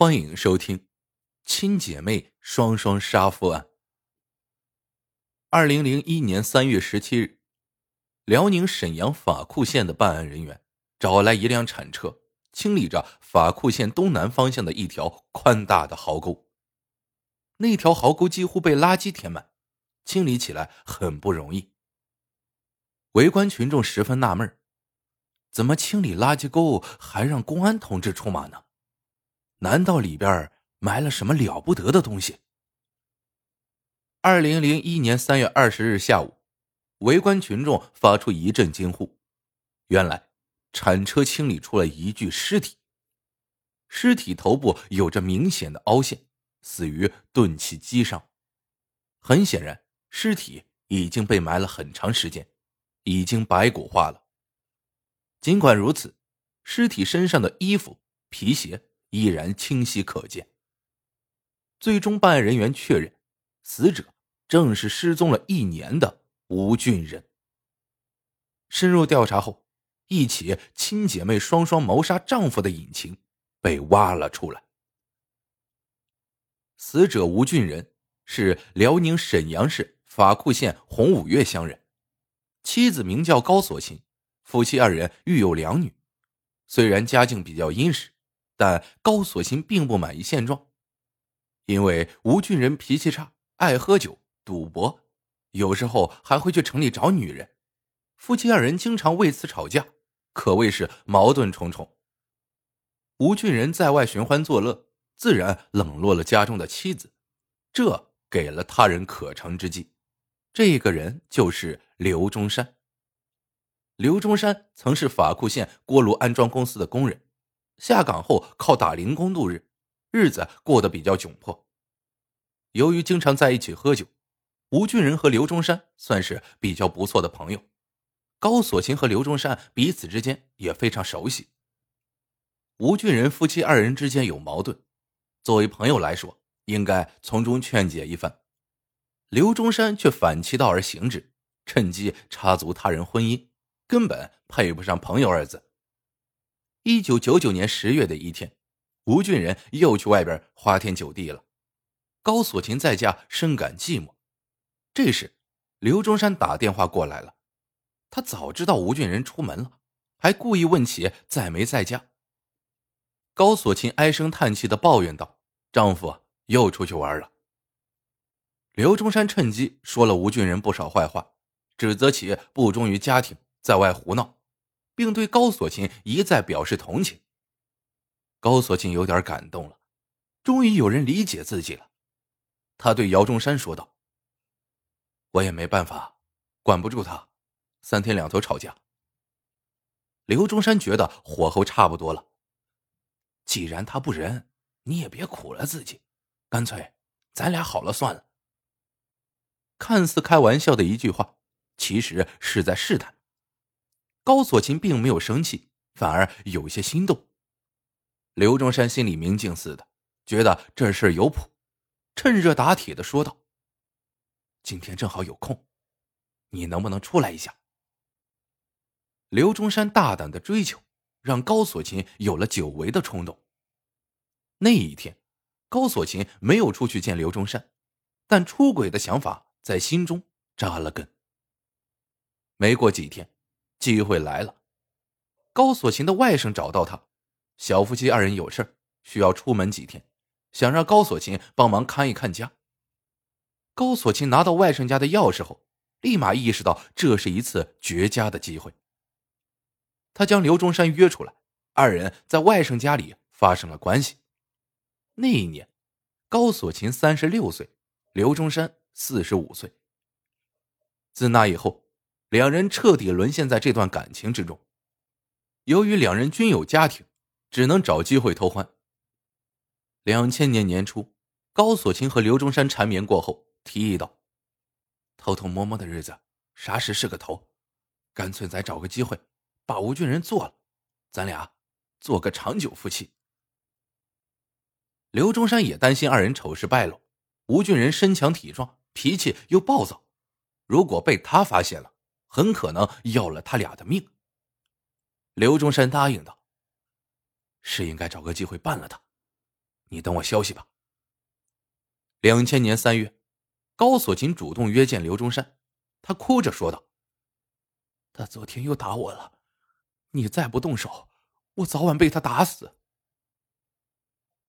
欢迎收听《亲姐妹双双杀夫案》。二零零一年三月十七日，辽宁沈阳法库县的办案人员找来一辆铲车，清理着法库县东南方向的一条宽大的壕沟。那条壕沟几乎被垃圾填满，清理起来很不容易。围观群众十分纳闷怎么清理垃圾沟还让公安同志出马呢？难道里边埋了什么了不得的东西？二零零一年三月二十日下午，围观群众发出一阵惊呼。原来，铲车清理出了一具尸体，尸体头部有着明显的凹陷，死于钝器击伤。很显然，尸体已经被埋了很长时间，已经白骨化了。尽管如此，尸体身上的衣服、皮鞋。依然清晰可见。最终，办案人员确认，死者正是失踪了一年的吴俊仁。深入调查后，一起亲姐妹双双谋杀丈夫的隐情被挖了出来。死者吴俊仁是辽宁沈阳市法库县红五岳乡人，妻子名叫高锁琴，夫妻二人育有两女，虽然家境比较殷实。但高锁琴并不满意现状，因为吴俊仁脾气差，爱喝酒、赌博，有时候还会去城里找女人，夫妻二人经常为此吵架，可谓是矛盾重重。吴俊仁在外寻欢作乐，自然冷落了家中的妻子，这给了他人可乘之机。这个人就是刘中山。刘中山曾是法库县锅炉安装公司的工人。下岗后靠打零工度日，日子过得比较窘迫。由于经常在一起喝酒，吴俊仁和刘中山算是比较不错的朋友。高锁琴和刘中山彼此之间也非常熟悉。吴俊仁夫妻二人之间有矛盾，作为朋友来说，应该从中劝解一番。刘中山却反其道而行之，趁机插足他人婚姻，根本配不上朋友二字。一九九九年十月的一天，吴俊仁又去外边花天酒地了。高锁琴在家深感寂寞。这时，刘中山打电话过来了。他早知道吴俊仁出门了，还故意问起在没在家。高锁琴唉声叹气的抱怨道：“丈夫又出去玩了。”刘中山趁机说了吴俊仁不少坏话，指责其不忠于家庭，在外胡闹。并对高锁琴一再表示同情。高锁琴有点感动了，终于有人理解自己了。他对姚中山说道：“我也没办法，管不住他，三天两头吵架。”刘中山觉得火候差不多了。既然他不仁，你也别苦了自己，干脆咱俩好了算了。看似开玩笑的一句话，其实是在试探。高锁琴并没有生气，反而有些心动。刘中山心里明镜似的，觉得这事有谱，趁热打铁的说道：“今天正好有空，你能不能出来一下？”刘中山大胆的追求，让高锁琴有了久违的冲动。那一天，高锁琴没有出去见刘中山，但出轨的想法在心中扎了根。没过几天。机会来了，高锁琴的外甥找到他，小夫妻二人有事需要出门几天，想让高锁琴帮忙看一看家。高锁琴拿到外甥家的钥匙后，立马意识到这是一次绝佳的机会。他将刘中山约出来，二人在外甥家里发生了关系。那一年，高锁琴三十六岁，刘中山四十五岁。自那以后。两人彻底沦陷在这段感情之中。由于两人均有家庭，只能找机会偷欢。两千年年初，高锁琴和刘中山缠绵过后，提议道：“偷偷摸摸的日子，啥时是个头？干脆再找个机会，把吴俊仁做了，咱俩做个长久夫妻。”刘中山也担心二人丑事败露，吴俊仁身强体壮，脾气又暴躁，如果被他发现了。很可能要了他俩的命。刘中山答应道：“是应该找个机会办了他，你等我消息吧。两千年三月，高锁琴主动约见刘中山，他哭着说道：“他昨天又打我了，你再不动手，我早晚被他打死。”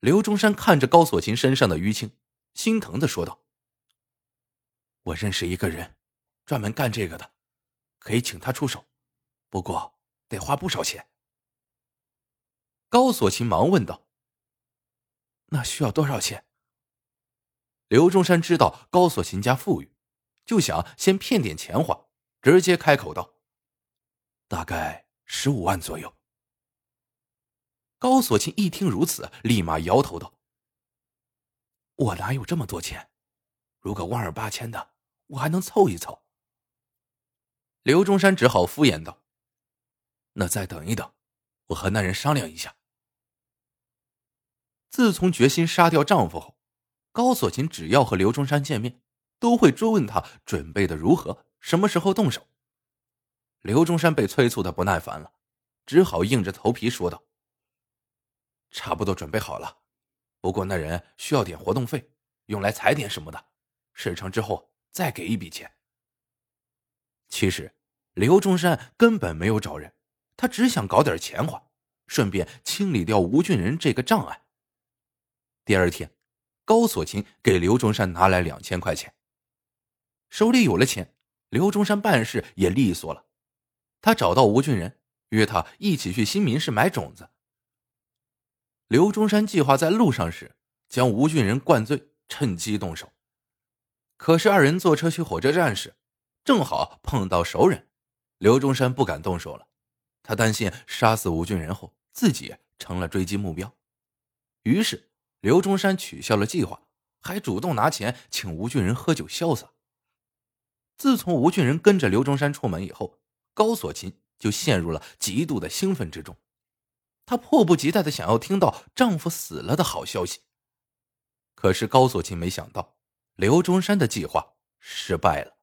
刘中山看着高锁琴身上的淤青，心疼的说道：“我认识一个人，专门干这个的，可以请他出手，不过得花不少钱。”高锁琴忙问道：“那需要多少钱？”刘中山知道高锁琴家富裕，就想先骗点钱花，直接开口道：“大概十五万左右。”高锁琴一听如此，立马摇头道：“我哪有这么多钱？如果万二八千的，我还能凑一凑。”刘中山只好敷衍道：“那再等一等，我和那人商量一下。”自从决心杀掉丈夫后，高锁琴只要和刘中山见面，都会追问他准备的如何，什么时候动手。刘中山被催促的不耐烦了，只好硬着头皮说道：“差不多准备好了，不过那人需要点活动费，用来踩点什么的，事成之后再给一笔钱。”其实，刘中山根本没有找人，他只想搞点钱花，顺便清理掉吴俊仁这个障碍。第二天，高锁琴给刘中山拿来两千块钱。手里有了钱，刘中山办事也利索了。他找到吴俊仁，约他一起去新民市买种子。刘中山计划在路上时将吴俊仁灌醉，趁机动手。可是二人坐车去火车站时，正好碰到熟人，刘中山不敢动手了，他担心杀死吴俊仁后自己成了追击目标，于是。刘中山取消了计划，还主动拿钱请吴俊仁喝酒潇洒。自从吴俊仁跟着刘中山出门以后，高锁琴就陷入了极度的兴奋之中，她迫不及待的想要听到丈夫死了的好消息。可是高锁琴没想到，刘中山的计划失败了。